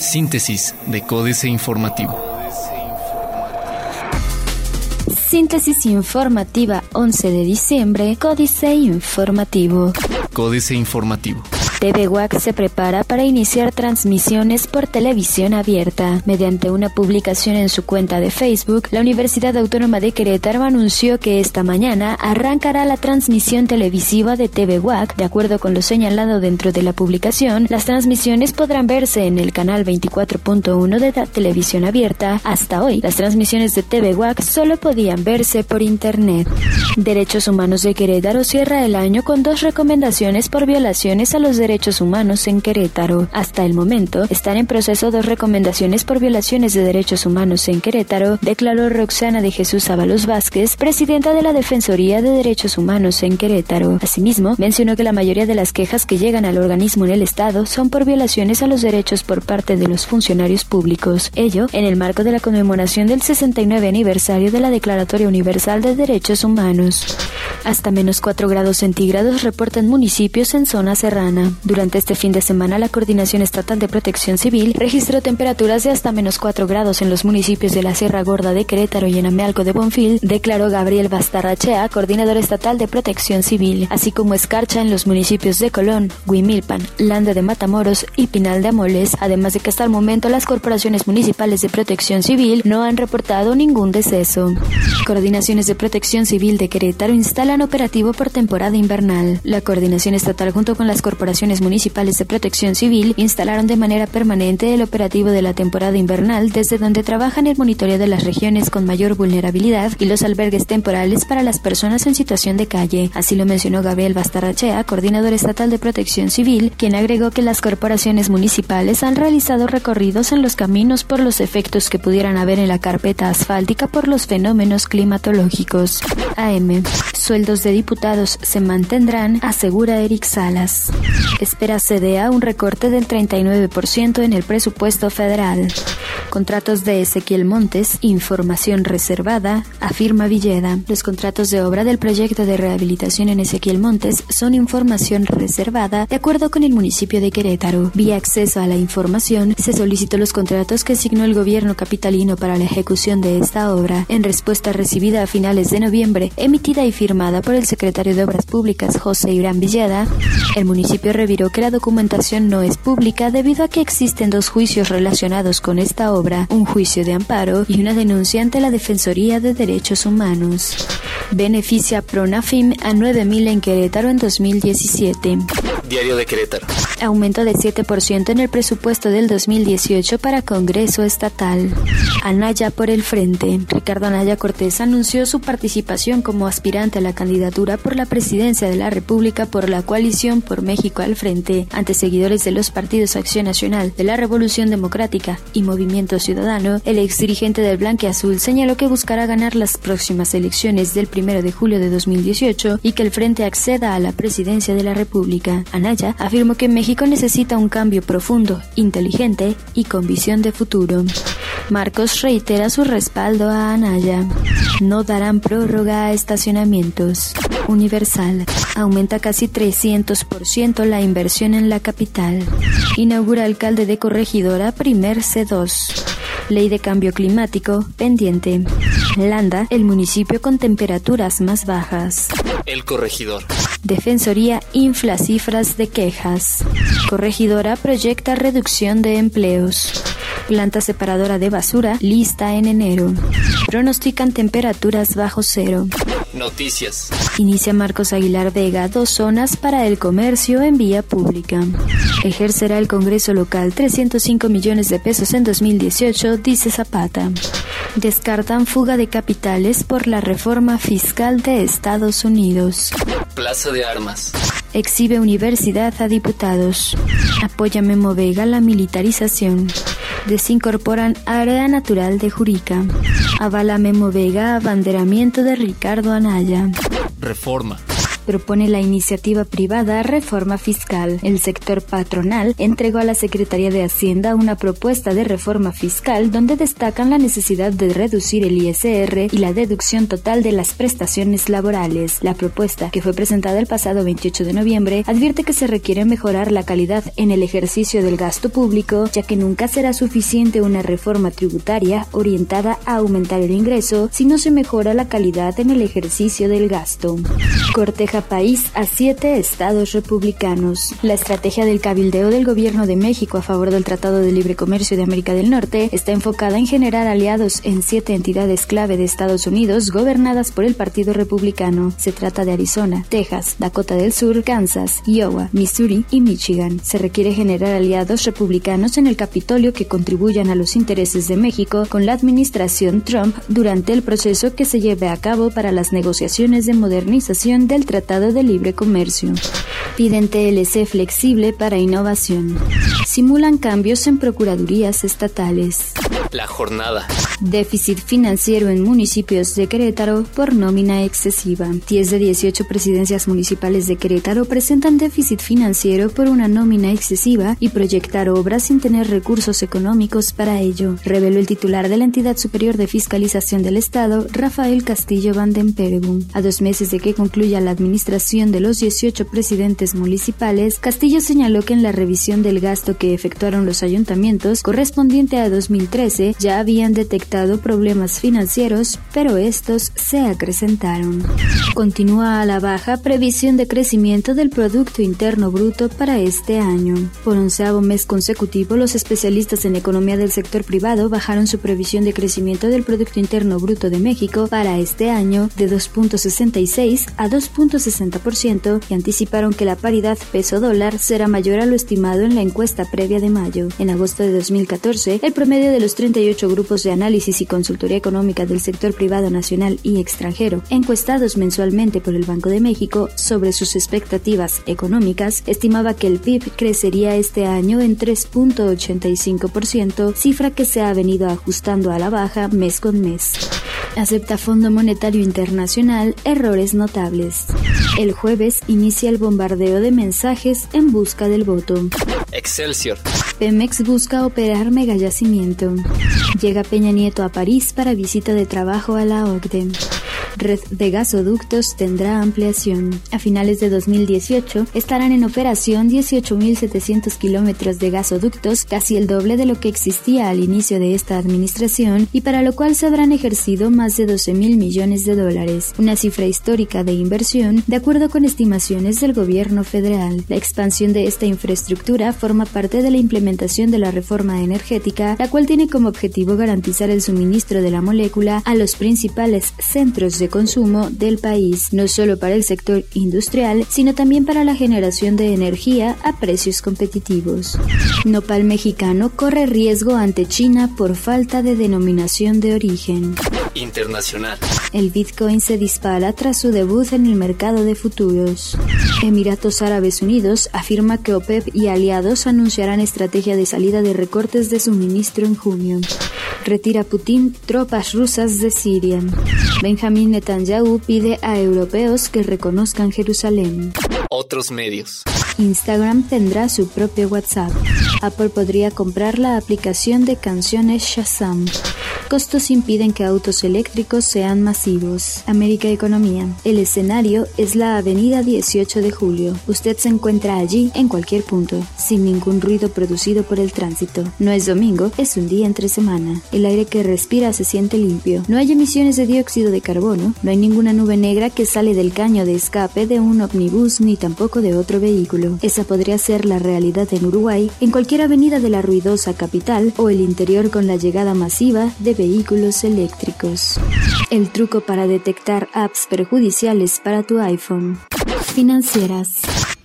Síntesis de Códice Informativo. Síntesis informativa 11 de diciembre, Códice Informativo. Códice Informativo. TV se prepara para iniciar transmisiones por televisión abierta. Mediante una publicación en su cuenta de Facebook, la Universidad Autónoma de Querétaro anunció que esta mañana arrancará la transmisión televisiva de TV De acuerdo con lo señalado dentro de la publicación, las transmisiones podrán verse en el canal 24.1 de la televisión abierta. Hasta hoy, las transmisiones de TV solo podían verse por Internet. Derechos Humanos de Querétaro cierra el año con dos recomendaciones por violaciones a los derechos Derechos Humanos en Querétaro. Hasta el momento, están en proceso dos recomendaciones por violaciones de derechos humanos en Querétaro, declaró Roxana de Jesús Ábalos Vázquez, presidenta de la Defensoría de Derechos Humanos en Querétaro. Asimismo, mencionó que la mayoría de las quejas que llegan al organismo en el Estado son por violaciones a los derechos por parte de los funcionarios públicos. Ello en el marco de la conmemoración del 69 aniversario de la Declaratoria Universal de Derechos Humanos. Hasta menos 4 grados centígrados reportan municipios en zona serrana. Durante este fin de semana, la Coordinación Estatal de Protección Civil registró temperaturas de hasta menos 4 grados en los municipios de la Sierra Gorda de Querétaro y en Amealco de Bonfil, declaró Gabriel Bastarrachea, coordinador estatal de Protección Civil, así como escarcha en los municipios de Colón, Huimilpan, Landa de Matamoros y Pinal de Amoles, además de que hasta el momento las corporaciones municipales de protección civil no han reportado ningún deceso. Coordinaciones de Protección Civil de Querétaro instalan operativo por temporada invernal. La coordinación estatal junto con las corporaciones municipales de protección civil instalaron de manera permanente el operativo de la temporada invernal desde donde trabajan el monitoreo de las regiones con mayor vulnerabilidad y los albergues temporales para las personas en situación de calle. Así lo mencionó Gabriel Bastarrachea, coordinador estatal de protección civil, quien agregó que las corporaciones municipales han realizado recorridos en los caminos por los efectos que pudieran haber en la carpeta asfáltica por los fenómenos climatológicos. AM. Sueldos de diputados se mantendrán, asegura Eric Salas. Espera CDA un recorte del 39% en el presupuesto federal. Contratos de Ezequiel Montes, información reservada, afirma Villeda. Los contratos de obra del proyecto de rehabilitación en Ezequiel Montes son información reservada de acuerdo con el municipio de Querétaro. Vía acceso a la información, se solicitó los contratos que asignó el gobierno capitalino para la ejecución de esta obra. En respuesta recibida a finales de noviembre, emitida y firmada por el secretario de Obras Públicas José Irán Villeda, el municipio reviró que la documentación no es pública debido a que existen dos juicios relacionados con esta obra, un juicio de amparo y una denuncia ante la Defensoría de Derechos Humanos. Beneficia Pronafim a 9.000 en Querétaro en 2017. Diario de Querétaro. Aumento de 7% en el presupuesto del 2018 para Congreso Estatal. Anaya por el Frente. Ricardo Anaya Cortés anunció su participación como aspirante a la candidatura por la presidencia de la República por la coalición por México al Frente ante seguidores de los partidos Acción Nacional, de la Revolución Democrática y Movimiento Ciudadano. El ex dirigente del Azul señaló que buscará ganar las próximas elecciones del 1 de julio de 2018 y que el Frente acceda a la presidencia de la República. Anaya afirmó que México necesita un cambio profundo, inteligente y con visión de futuro. Marcos reitera su respaldo a Anaya. No darán prórroga a estacionamientos. Universal. Aumenta casi 300% la inversión en la capital. Inaugura alcalde de Corregidora primer C2. Ley de cambio climático pendiente. Landa, el municipio con temperaturas más bajas. El corregidor. Defensoría infla cifras de quejas. Corregidora proyecta reducción de empleos. Planta separadora de basura lista en enero. Pronostican temperaturas bajo cero. Noticias. Inicia Marcos Aguilar Vega dos zonas para el comercio en vía pública. Ejercerá el Congreso local 305 millones de pesos en 2018, dice Zapata. Descartan fuga de capitales por la reforma fiscal de Estados Unidos. Plaza de Armas. Exhibe universidad a diputados. Apoya Memo Vega la militarización. Desincorporan área natural de Jurica. Avala Memo Vega abanderamiento de Ricardo Anaya. Reforma. Propone la iniciativa privada Reforma Fiscal. El sector patronal entregó a la Secretaría de Hacienda una propuesta de reforma fiscal donde destacan la necesidad de reducir el ISR y la deducción total de las prestaciones laborales. La propuesta, que fue presentada el pasado 28 de noviembre, advierte que se requiere mejorar la calidad en el ejercicio del gasto público, ya que nunca será suficiente una reforma tributaria orientada a aumentar el ingreso si no se mejora la calidad en el ejercicio del gasto. Corteja país a siete estados republicanos. La estrategia del cabildeo del gobierno de México a favor del Tratado de Libre Comercio de América del Norte está enfocada en generar aliados en siete entidades clave de Estados Unidos gobernadas por el Partido Republicano. Se trata de Arizona, Texas, Dakota del Sur, Kansas, Iowa, Missouri y Michigan. Se requiere generar aliados republicanos en el Capitolio que contribuyan a los intereses de México con la administración Trump durante el proceso que se lleve a cabo para las negociaciones de modernización del Tratado de Libre Comercio. Piden TLC flexible para innovación. Simulan cambios en procuradurías estatales. La jornada. Déficit financiero en municipios de Querétaro por nómina excesiva. 10 de 18 presidencias municipales de Querétaro presentan déficit financiero por una nómina excesiva y proyectar obras sin tener recursos económicos para ello, reveló el titular de la entidad superior de fiscalización del Estado, Rafael Castillo Van den Perebum. A dos meses de que concluya la administración de los 18 presidentes municipales, Castillo señaló que en la revisión del gasto que efectuaron los ayuntamientos correspondiente a 2013 ya habían detectado problemas financieros, pero estos se acrecentaron. Continúa a la baja previsión de crecimiento del Producto Interno Bruto para este año. Por onceavo mes consecutivo, los especialistas en economía del sector privado bajaron su previsión de crecimiento del Producto Interno Bruto de México para este año de 2.66 a 2.60% y anticiparon que la paridad peso-dólar será mayor a lo estimado en la encuesta previa de mayo. En agosto de 2014, el promedio de los 38 grupos de análisis y consultoría económica del sector privado nacional y extranjero, encuestados mensualmente por el Banco de México sobre sus expectativas económicas, estimaba que el PIB crecería este año en 3.85%, cifra que se ha venido ajustando a la baja mes con mes. Acepta Fondo Monetario Internacional errores notables. El jueves inicia el bombardeo de mensajes en busca del voto. Excelsior. Pemex busca operar megayacimiento. Llega Peña Nieto a París para visita de trabajo a la OCDE. Red de gasoductos tendrá ampliación. A finales de 2018 estarán en operación 18.700 kilómetros de gasoductos, casi el doble de lo que existía al inicio de esta administración y para lo cual se habrán ejercido más de 12 mil millones de dólares, una cifra histórica de inversión de acuerdo con estimaciones del gobierno federal. La expansión de esta infraestructura forma parte de la implementación de la reforma energética, la cual tiene como objetivo garantizar el suministro de la molécula a los principales centros de consumo del país, no solo para el sector industrial, sino también para la generación de energía a precios competitivos. Nopal mexicano corre riesgo ante China por falta de denominación de origen. Internacional. El Bitcoin se dispara tras su debut en el mercado de futuros. Emiratos Árabes Unidos afirma que OPEP y aliados anunciarán estrategia de salida de recortes de suministro en junio. Retira Putin tropas rusas de Siria. Benjamín Netanyahu pide a europeos que reconozcan Jerusalén. Otros medios. Instagram tendrá su propio WhatsApp. Apple podría comprar la aplicación de canciones Shazam. Costos impiden que autos eléctricos sean masivos. América Economía. El escenario es la avenida 18 de julio. Usted se encuentra allí en cualquier punto, sin ningún ruido producido por el tránsito. No es domingo, es un día entre semana. El aire que respira se siente limpio. No hay emisiones de dióxido de carbono. No hay ninguna nube negra que sale del caño de escape de un ómnibus ni tampoco de otro vehículo. Esa podría ser la realidad en Uruguay, en cualquier avenida de la ruidosa capital o el interior con la llegada masiva de vehículos eléctricos. El truco para detectar apps perjudiciales para tu iPhone. Financieras.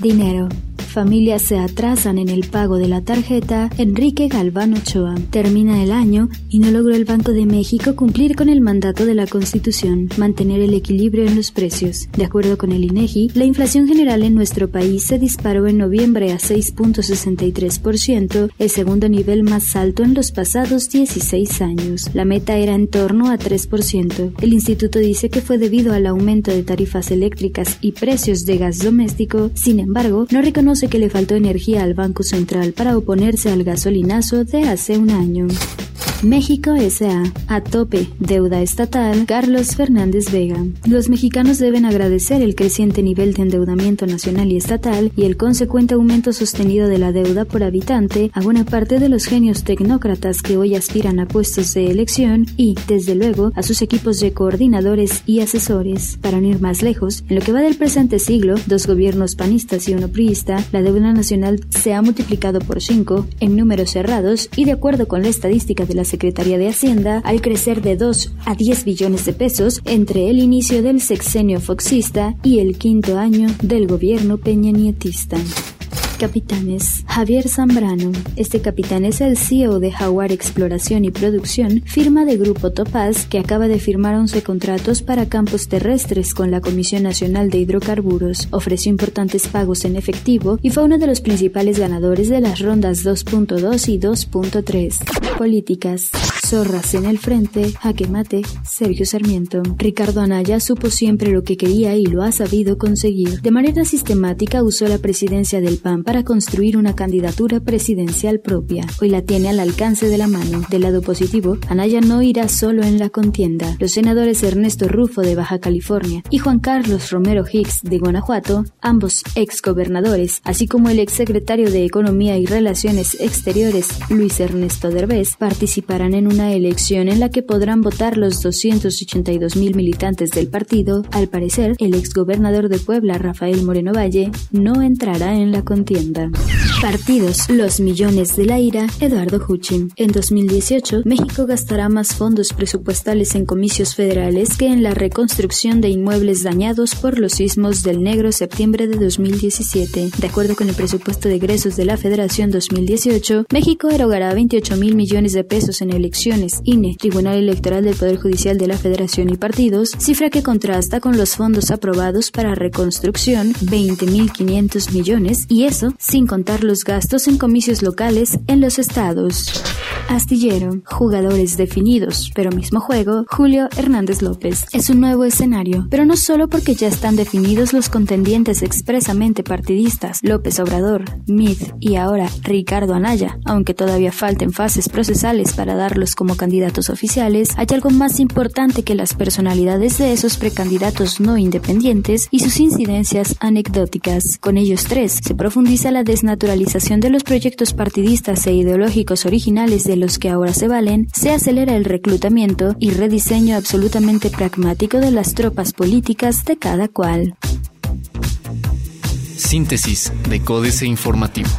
Dinero Familias se atrasan en el pago de la tarjeta Enrique Galván Ochoa. Termina el año y no logró el Banco de México cumplir con el mandato de la Constitución, mantener el equilibrio en los precios. De acuerdo con el INEGI, la inflación general en nuestro país se disparó en noviembre a 6.63%, el segundo nivel más alto en los pasados 16 años. La meta era en torno a 3%. El instituto dice que fue debido al aumento de tarifas eléctricas y precios de gas doméstico, sin embargo, no reconoce que le faltó energía al Banco Central para oponerse al gasolinazo de hace un año. México S.A. A tope, deuda estatal, Carlos Fernández Vega. Los mexicanos deben agradecer el creciente nivel de endeudamiento nacional y estatal y el consecuente aumento sostenido de la deuda por habitante a buena parte de los genios tecnócratas que hoy aspiran a puestos de elección y, desde luego, a sus equipos de coordinadores y asesores. Para no ir más lejos, en lo que va del presente siglo, dos gobiernos panistas y uno priista, la deuda nacional se ha multiplicado por cinco en números cerrados y de acuerdo con la estadística de la Secretaría de Hacienda al crecer de 2 a 10 billones de pesos entre el inicio del sexenio foxista y el quinto año del gobierno peñanietista. Capitanes. Javier Zambrano. Este capitán es el CEO de Jaguar Exploración y Producción, firma de Grupo Topaz, que acaba de firmar 11 contratos para campos terrestres con la Comisión Nacional de Hidrocarburos. Ofreció importantes pagos en efectivo y fue uno de los principales ganadores de las rondas 2.2 y 2.3. Políticas. Zorras en el frente, jaque mate, Sergio Sarmiento. Ricardo Anaya supo siempre lo que quería y lo ha sabido conseguir. De manera sistemática usó la presidencia del PAN para construir una candidatura presidencial propia. Hoy la tiene al alcance de la mano. Del lado positivo, Anaya no irá solo en la contienda. Los senadores Ernesto Rufo de Baja California y Juan Carlos Romero Hicks de Guanajuato, ambos ex gobernadores, así como el ex secretario de Economía y Relaciones Exteriores Luis Ernesto Derbez, participarán en una elección en la que podrán votar los 282 mil militantes del partido. Al parecer, el ex gobernador de Puebla, Rafael Moreno Valle, no entrará en la contienda. Partidos. Los millones de la ira. Eduardo Huchin. En 2018, México gastará más fondos presupuestales en comicios federales que en la reconstrucción de inmuebles dañados por los sismos del negro septiembre de 2017. De acuerdo con el presupuesto de egresos de la Federación 2018, México erogará 28 mil millones de pesos en elecciones, INE, Tribunal Electoral del Poder Judicial de la Federación y partidos, cifra que contrasta con los fondos aprobados para reconstrucción, 20.500 millones, y eso sin contar los gastos en comicios locales en los estados. Astillero, jugadores definidos, pero mismo juego, Julio Hernández López. Es un nuevo escenario, pero no solo porque ya están definidos los contendientes expresamente partidistas, López Obrador, Mid y ahora Ricardo Anaya, aunque todavía falten fases procesales para como candidatos oficiales, hay algo más importante que las personalidades de esos precandidatos no independientes y sus incidencias anecdóticas. Con ellos tres se profundiza la desnaturalización de los proyectos partidistas e ideológicos originales de los que ahora se valen, se acelera el reclutamiento y rediseño absolutamente pragmático de las tropas políticas de cada cual. Síntesis de Códice Informativo.